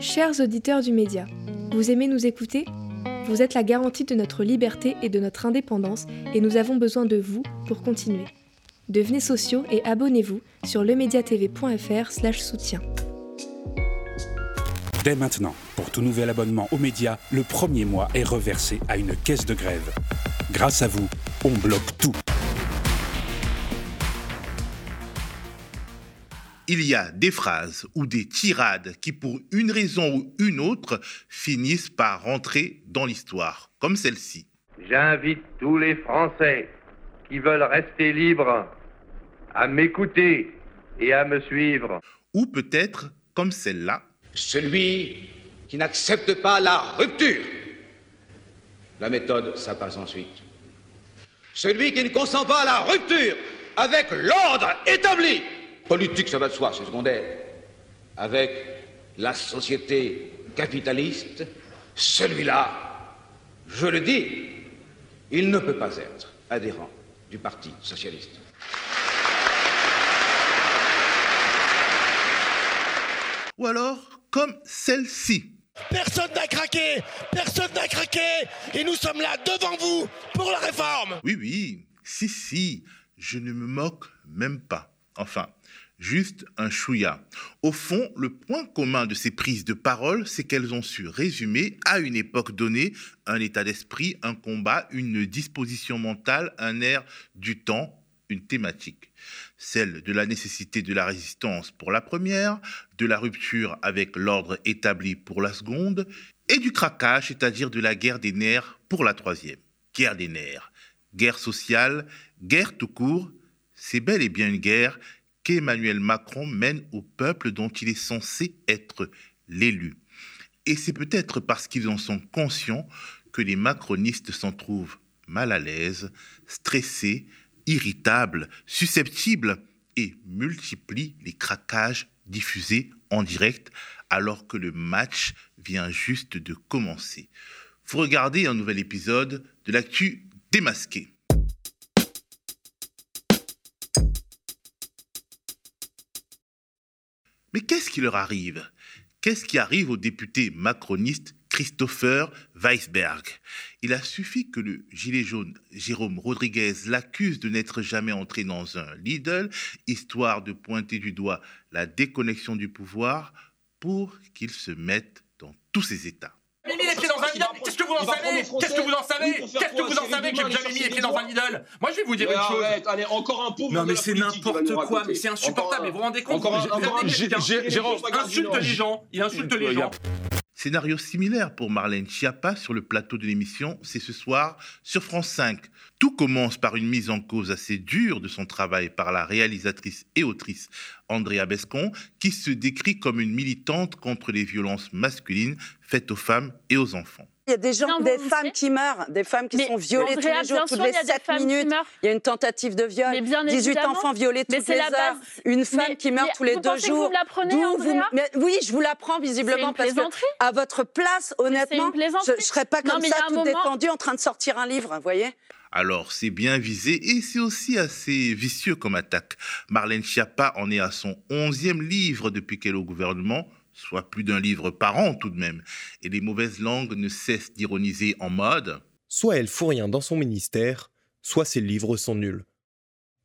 Chers auditeurs du média, vous aimez nous écouter? Vous êtes la garantie de notre liberté et de notre indépendance et nous avons besoin de vous pour continuer. Devenez sociaux et abonnez-vous sur lemediatv.fr soutien. Dès maintenant, pour tout nouvel abonnement aux médias, le premier mois est reversé à une caisse de grève. Grâce à vous, on bloque tout. Il y a des phrases ou des tirades qui, pour une raison ou une autre, finissent par rentrer dans l'histoire, comme celle-ci. J'invite tous les Français qui veulent rester libres à m'écouter et à me suivre. Ou peut-être comme celle-là. Celui qui n'accepte pas la rupture. La méthode, ça passe ensuite. Celui qui ne consent pas à la rupture avec l'ordre établi Politique, ça va de soi, c'est secondaire. Avec la société capitaliste, celui-là, je le dis, il ne peut pas être adhérent du Parti socialiste. Ou alors, comme celle-ci. Personne n'a craqué Personne n'a craqué Et nous sommes là devant vous pour la réforme Oui, oui, si, si, je ne me moque même pas. Enfin, juste un chouïa. Au fond, le point commun de ces prises de parole, c'est qu'elles ont su résumer à une époque donnée un état d'esprit, un combat, une disposition mentale, un air du temps, une thématique. Celle de la nécessité de la résistance pour la première, de la rupture avec l'ordre établi pour la seconde, et du craquage, c'est-à-dire de la guerre des nerfs pour la troisième. Guerre des nerfs. Guerre sociale, guerre tout court, c'est bel et bien une guerre qu'Emmanuel Macron mène au peuple dont il est censé être l'élu. Et c'est peut-être parce qu'ils en sont conscients que les macronistes s'en trouvent mal à l'aise, stressés, irritables, susceptibles et multiplient les craquages diffusés en direct alors que le match vient juste de commencer. Vous regardez un nouvel épisode de l'actu démasqué. Mais qu'est-ce qui leur arrive? Qu'est-ce qui arrive au député macroniste Christopher Weisberg? Il a suffi que le gilet jaune Jérôme Rodriguez l'accuse de n'être jamais entré dans un Lidl, histoire de pointer du doigt la déconnexion du pouvoir, pour qu'il se mette dans tous ses états. Qu'est-ce que vous en savez Qu'est-ce que vous en savez Qu'est-ce que vous en savez que j'ai jamais mis les pieds dans un Lidl Moi, je vais vous dire une chose. Allez, encore un pauvre. Non, mais c'est n'importe quoi. Mais c'est insupportable. Vous vous rendez compte Jérôme insulte les gens. Il insulte les gens. Scénario similaire pour Marlène Schiappa sur le plateau de l'émission C'est ce soir sur France 5. Tout commence par une mise en cause assez dure de son travail par la réalisatrice et autrice Andrea Bescon, qui se décrit comme une militante contre les violences masculines faites aux femmes et aux enfants. Il y a des gens, des femmes qui meurent, des femmes qui sont violées tous les jours, toutes les 7 minutes. Il y a une tentative de viol, 18 enfants violés toutes les heures, une femme qui meurt tous les deux jours. Vous la prenez, Oui, je vous l'apprends visiblement parce que à votre place, honnêtement, je ne serais pas comme ça, tout détendu, en train de sortir un livre, vous voyez? Alors c'est bien visé et c'est aussi assez vicieux comme attaque. Marlène Schiappa en est à son onzième livre depuis qu'elle est au gouvernement soit plus d'un livre par an tout de même, et les mauvaises langues ne cessent d'ironiser en mode Soit elle fout rien dans son ministère, soit ses livres sont nuls.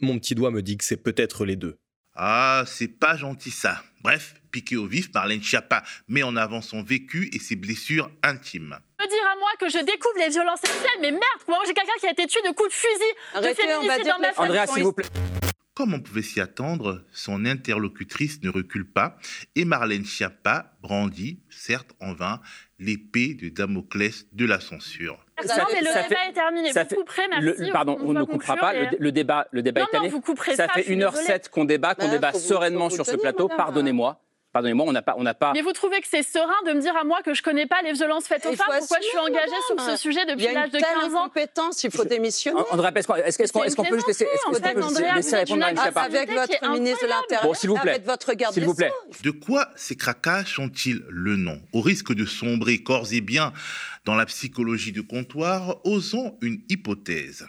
Mon petit doigt me dit que c'est peut-être les deux. Ah, c'est pas gentil ça. Bref, piqué au vif, Marlène Schiappa met en avant son vécu et ses blessures intimes. Me dire à moi que je découvre les violences sexuelles, mais merde, moi j'ai quelqu'un qui a été tué de coups de fusil, Arrêtez, de féminicide dans ma famille? Andrea, s'il vous plaît. Comme on pouvait s'y attendre, son interlocutrice ne recule pas et Marlène Schiappa brandit, certes en vain, l'épée de Damoclès de la censure. non, mais le débat est terminé. Vous couperez, merci. pardon, on, ne coupera pas. Le, débat, le débat est terminé. vous couperez ça, fait 1h07 qu'on débat, qu'on débat sereinement sur ce plateau. Pardonnez-moi. Pardonnez-moi, on n'a pas, on n'a pas. Mais vous trouvez que c'est serein de me dire à moi que je connais pas les violences faites aux femmes? Pourquoi je suis engagée sur ce sujet depuis l'âge de 15 ans? compétence, il faut démissionner. André est-ce qu'on peut juste laisser, laisser répondre à Schiappa Avec votre ministre de l'Intérieur, bon, s'il vous plaît, avec votre garde s'il vous plaît. De quoi ces craquages sont-ils le nom? Au risque de sombrer corps et biens dans la psychologie de comptoir, osons une hypothèse.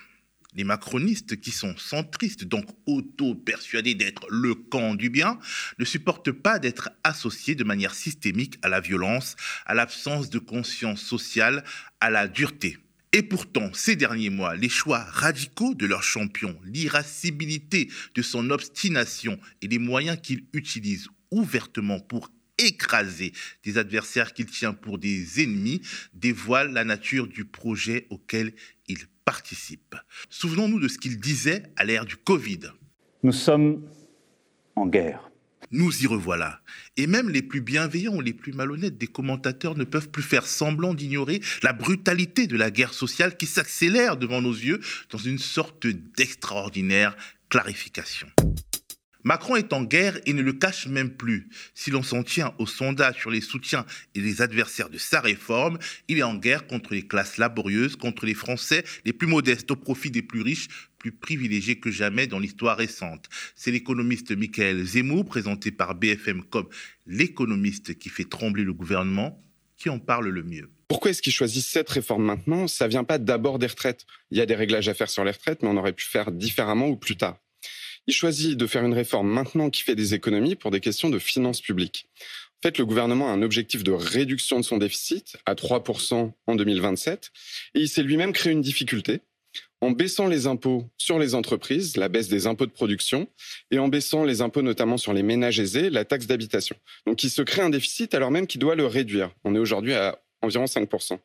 Les macronistes, qui sont centristes, donc auto-persuadés d'être le camp du bien, ne supportent pas d'être associés de manière systémique à la violence, à l'absence de conscience sociale, à la dureté. Et pourtant, ces derniers mois, les choix radicaux de leur champion, l'irascibilité de son obstination et les moyens qu'il utilise ouvertement pour écraser des adversaires qu'il tient pour des ennemis dévoilent la nature du projet auquel il participe. Souvenons-nous de ce qu'il disait à l'ère du Covid. Nous sommes en guerre. Nous y revoilà. Et même les plus bienveillants ou les plus malhonnêtes des commentateurs ne peuvent plus faire semblant d'ignorer la brutalité de la guerre sociale qui s'accélère devant nos yeux dans une sorte d'extraordinaire clarification. Macron est en guerre et ne le cache même plus. Si l'on s'en tient aux sondages sur les soutiens et les adversaires de sa réforme, il est en guerre contre les classes laborieuses, contre les Français les plus modestes au profit des plus riches, plus privilégiés que jamais dans l'histoire récente. C'est l'économiste Michael Zemmour, présenté par BFM comme l'économiste qui fait trembler le gouvernement, qui en parle le mieux. Pourquoi est-ce qu'ils choisissent cette réforme maintenant? Ça vient pas d'abord des retraites. Il y a des réglages à faire sur les retraites, mais on aurait pu faire différemment ou plus tard. Il choisit de faire une réforme maintenant qui fait des économies pour des questions de finances publiques. En fait, le gouvernement a un objectif de réduction de son déficit à 3% en 2027 et il s'est lui-même créé une difficulté en baissant les impôts sur les entreprises, la baisse des impôts de production, et en baissant les impôts notamment sur les ménages aisés, la taxe d'habitation. Donc il se crée un déficit alors même qu'il doit le réduire. On est aujourd'hui à environ 5%.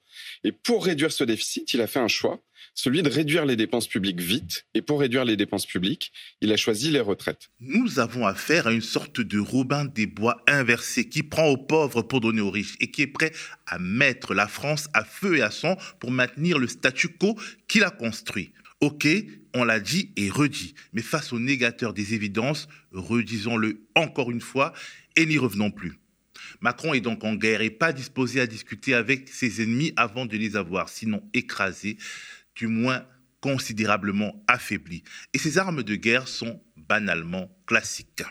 Et pour réduire ce déficit, il a fait un choix, celui de réduire les dépenses publiques vite. Et pour réduire les dépenses publiques, il a choisi les retraites. Nous avons affaire à une sorte de Robin des Bois inversé qui prend aux pauvres pour donner aux riches et qui est prêt à mettre la France à feu et à sang pour maintenir le statu quo qu'il a construit. Ok, on l'a dit et redit, mais face aux négateurs des évidences, redisons-le encore une fois et n'y revenons plus. Macron est donc en guerre et pas disposé à discuter avec ses ennemis avant de les avoir, sinon écrasés, du moins considérablement affaiblis. Et ces armes de guerre sont banalement classiques.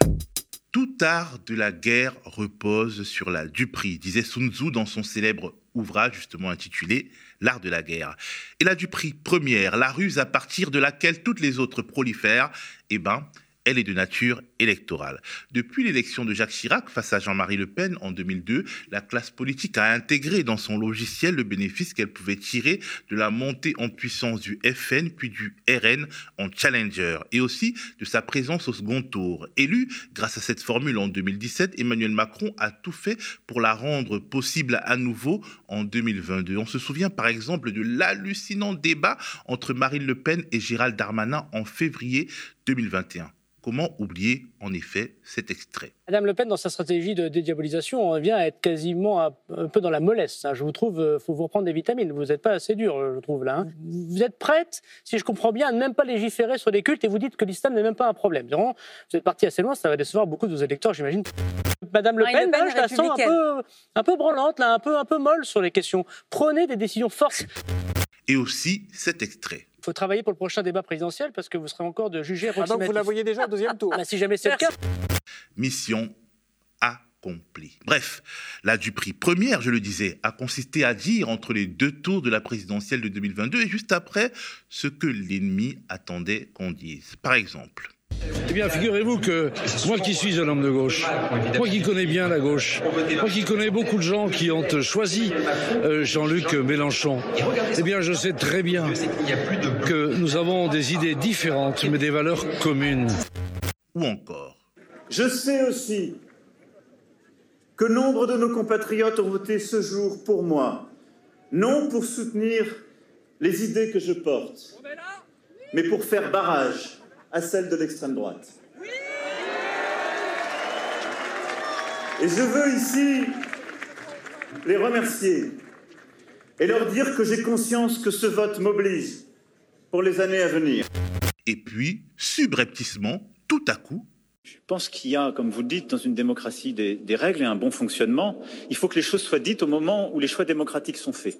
Tout art de la guerre repose sur la duperie, disait Sun Tzu dans son célèbre ouvrage justement intitulé L'art de la guerre. Et la duperie première, la ruse à partir de laquelle toutes les autres prolifèrent, eh ben, elle est de nature électorale. Depuis l'élection de Jacques Chirac face à Jean-Marie Le Pen en 2002, la classe politique a intégré dans son logiciel le bénéfice qu'elle pouvait tirer de la montée en puissance du FN puis du RN en challenger et aussi de sa présence au second tour. Élu grâce à cette formule en 2017, Emmanuel Macron a tout fait pour la rendre possible à nouveau en 2022. On se souvient par exemple de l'hallucinant débat entre Marine Le Pen et Gérald Darmanin en février 2021. Comment oublier en effet cet extrait? Madame Le Pen, dans sa stratégie de dédiabolisation, on revient à être quasiment un, peu dans la mollesse. Hein. Je vous trouve, il euh, faut vous reprendre des vitamines. Vous n'êtes pas assez dur, je trouve là. Hein. Vous êtes prête, si je comprends bien, à ne même pas légiférer sur les cultes et vous dites que l'islam n'est même pas un problème. Vous êtes parti assez loin, ça va décevoir beaucoup de vos électeurs, j'imagine. Madame Le Pen, je la sens un peu, un peu branlante, là, un peu, un peu molle sur les questions. Prenez des décisions fortes. Et aussi cet extrait faut travailler pour le prochain débat présidentiel parce que vous serez encore de juger ah donc vous la voyez déjà au deuxième tour bah, Si jamais c'est le cas. Mission accomplie. Bref, la Dupri première, je le disais, a consisté à dire entre les deux tours de la présidentielle de 2022 et juste après ce que l'ennemi attendait qu'on dise. Par exemple, eh bien, figurez-vous que moi qui suis un homme de gauche, moi qui connais bien la gauche, moi qui connais beaucoup de gens qui ont choisi euh, Jean-Luc Mélenchon, eh bien, je sais très bien que nous avons des idées différentes, mais des valeurs communes. Ou encore. Je sais aussi que nombre de nos compatriotes ont voté ce jour pour moi, non pour soutenir les idées que je porte, mais pour faire barrage à celle de l'extrême droite. Et je veux ici les remercier et leur dire que j'ai conscience que ce vote m'oblige pour les années à venir. Et puis, subrepticement, tout à coup, je pense qu'il y a, comme vous le dites, dans une démocratie des, des, règles et un bon fonctionnement. Il faut que les choses soient dites au moment où les choix démocratiques sont faits.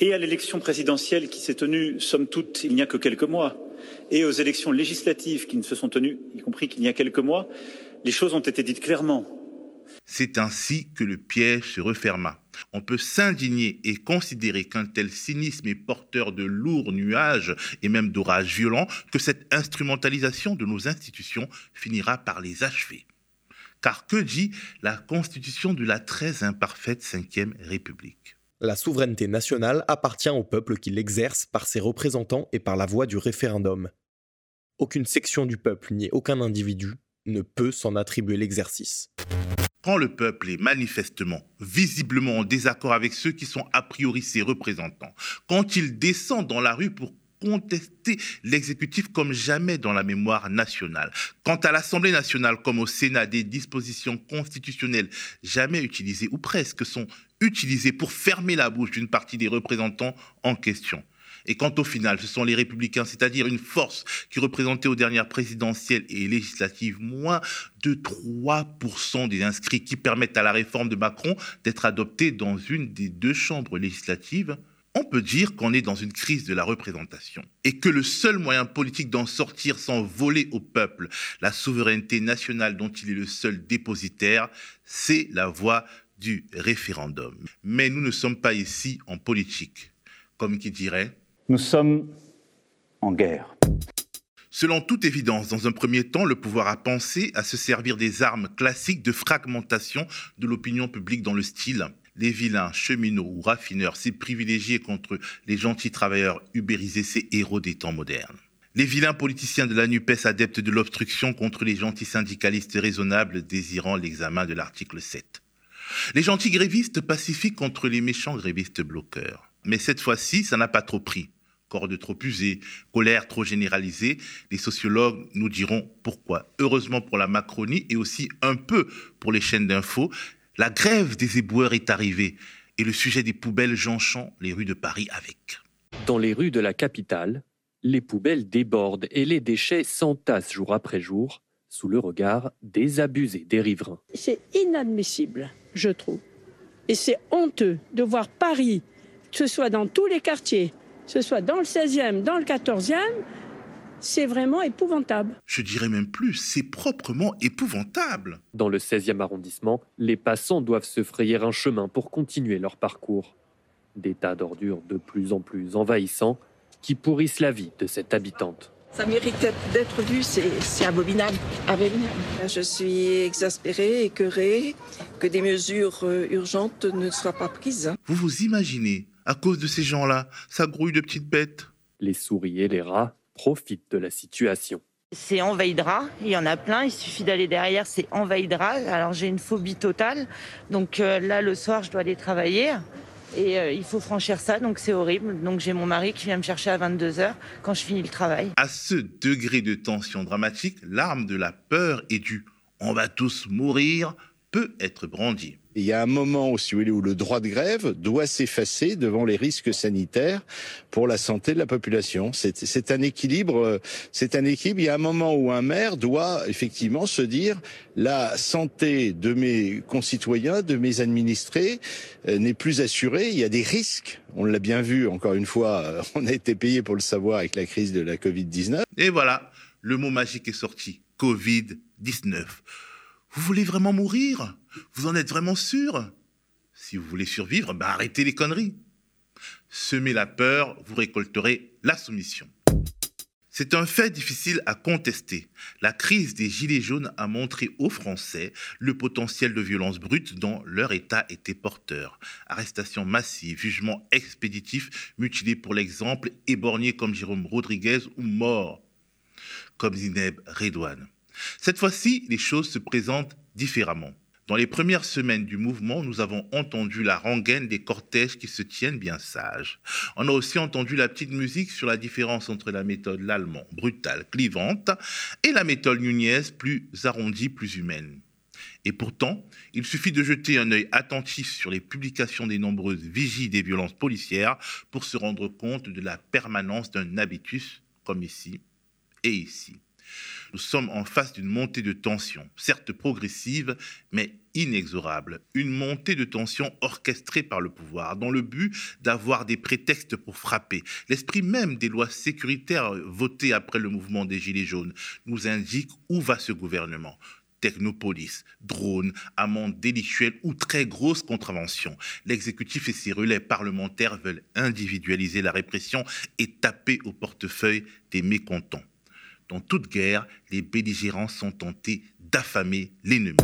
Et à l'élection présidentielle qui s'est tenue, somme toute, il n'y a que quelques mois, et aux élections législatives qui ne se sont tenues, y compris qu'il y a quelques mois, les choses ont été dites clairement. C'est ainsi que le piège se referma. On peut s'indigner et considérer qu'un tel cynisme est porteur de lourds nuages et même d'orages violents, que cette instrumentalisation de nos institutions finira par les achever. Car que dit la Constitution de la très imparfaite Ve République? La souveraineté nationale appartient au peuple qui l'exerce par ses représentants et par la voie du référendum. Aucune section du peuple ni aucun individu ne peut s'en attribuer l'exercice. Quand le peuple est manifestement, visiblement en désaccord avec ceux qui sont a priori ses représentants, quand il descend dans la rue pour contester l'exécutif comme jamais dans la mémoire nationale. Quant à l'Assemblée nationale comme au Sénat, des dispositions constitutionnelles jamais utilisées ou presque sont utilisées pour fermer la bouche d'une partie des représentants en question. Et quant au final, ce sont les républicains, c'est-à-dire une force qui représentait aux dernières présidentielles et législatives moins de 3% des inscrits qui permettent à la réforme de Macron d'être adoptée dans une des deux chambres législatives, on peut dire qu'on est dans une crise de la représentation et que le seul moyen politique d'en sortir sans voler au peuple la souveraineté nationale dont il est le seul dépositaire, c'est la voie du référendum. Mais nous ne sommes pas ici en politique. Comme qui dirait, nous sommes en guerre. Selon toute évidence, dans un premier temps, le pouvoir a pensé à se servir des armes classiques de fragmentation de l'opinion publique dans le style les vilains, cheminots ou raffineurs, ces privilégiés contre les gentils travailleurs ubérisés, ces héros des temps modernes. Les vilains politiciens de la NUPES adeptes de l'obstruction contre les gentils syndicalistes raisonnables désirant l'examen de l'article 7. Les gentils grévistes pacifiques contre les méchants grévistes bloqueurs. Mais cette fois-ci, ça n'a pas trop pris corde trop usée, colère trop généralisée, les sociologues nous diront pourquoi. Heureusement pour la Macronie et aussi un peu pour les chaînes d'infos, la grève des éboueurs est arrivée et le sujet des poubelles jonchant les rues de Paris avec. Dans les rues de la capitale, les poubelles débordent et les déchets s'entassent jour après jour sous le regard désabusé des riverains. C'est inadmissible, je trouve. Et c'est honteux de voir Paris, que ce soit dans tous les quartiers, ce soit dans le 16e, dans le 14e, c'est vraiment épouvantable. Je dirais même plus, c'est proprement épouvantable. Dans le 16e arrondissement, les passants doivent se frayer un chemin pour continuer leur parcours. Des tas d'ordures de plus en plus envahissants qui pourrissent la vie de cette habitante. Ça mérite d'être vu, c'est abominable. abominable. Je suis exaspérée, écœurée que des mesures euh, urgentes ne soient pas prises. Vous vous imaginez à cause de ces gens-là. Ça grouille de petites bêtes. Les souris et les rats profitent de la situation. C'est envahidra, il y en a plein, il suffit d'aller derrière, c'est envahidra. Alors j'ai une phobie totale, donc euh, là le soir je dois aller travailler et euh, il faut franchir ça, donc c'est horrible. Donc j'ai mon mari qui vient me chercher à 22h quand je finis le travail. À ce degré de tension dramatique, l'arme de la peur et du on va tous mourir peut être brandie il y a un moment où, où le droit de grève doit s'effacer devant les risques sanitaires pour la santé de la population. C'est un équilibre. C'est un équilibre. Il y a un moment où un maire doit effectivement se dire la santé de mes concitoyens, de mes administrés euh, n'est plus assurée. Il y a des risques. On l'a bien vu. Encore une fois, euh, on a été payé pour le savoir avec la crise de la Covid 19. Et voilà, le mot magique est sorti. Covid 19. Vous voulez vraiment mourir? Vous en êtes vraiment sûr? Si vous voulez survivre, ben arrêtez les conneries. Semez la peur, vous récolterez la soumission. C'est un fait difficile à contester. La crise des Gilets jaunes a montré aux Français le potentiel de violence brute dont leur État était porteur. Arrestations massives, jugements expéditifs, mutilés pour l'exemple, éborgnés comme Jérôme Rodriguez ou morts comme Zineb Redouane. Cette fois-ci, les choses se présentent différemment. Dans les premières semaines du mouvement, nous avons entendu la rengaine des cortèges qui se tiennent bien sages. On a aussi entendu la petite musique sur la différence entre la méthode l'allemand, brutale, clivante, et la méthode Nunez, plus arrondie, plus humaine. Et pourtant, il suffit de jeter un œil attentif sur les publications des nombreuses vigies des violences policières pour se rendre compte de la permanence d'un habitus, comme ici et ici. Nous sommes en face d'une montée de tension, certes progressive, mais inexorable. Une montée de tension orchestrée par le pouvoir, dans le but d'avoir des prétextes pour frapper. L'esprit même des lois sécuritaires votées après le mouvement des Gilets jaunes nous indique où va ce gouvernement. technopolis, drones, amendes délictuelles ou très grosses contraventions. L'exécutif et ses relais parlementaires veulent individualiser la répression et taper au portefeuille des mécontents. Dans toute guerre, les belligérants sont tentés d'affamer l'ennemi.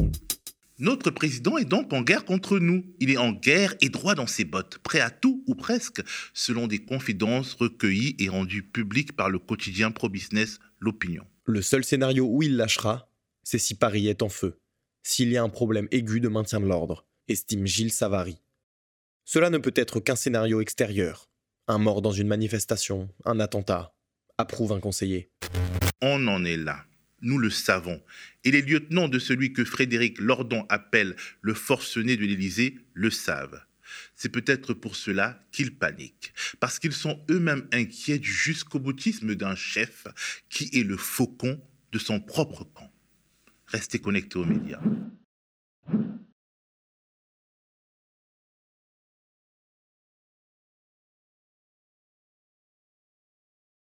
Notre président est donc en guerre contre nous. Il est en guerre et droit dans ses bottes, prêt à tout ou presque, selon des confidences recueillies et rendues publiques par le quotidien pro-business L'Opinion. Le seul scénario où il lâchera, c'est si Paris est en feu, s'il y a un problème aigu de maintien de l'ordre, estime Gilles Savary. Cela ne peut être qu'un scénario extérieur. Un mort dans une manifestation, un attentat, approuve un conseiller. On en est là. Nous le savons. Et les lieutenants de celui que Frédéric Lordon appelle le forcené de l'Élysée le savent. C'est peut-être pour cela qu'ils paniquent, parce qu'ils sont eux-mêmes inquiets jusqu'au boutisme d'un chef qui est le faucon de son propre camp. Restez connectés aux médias.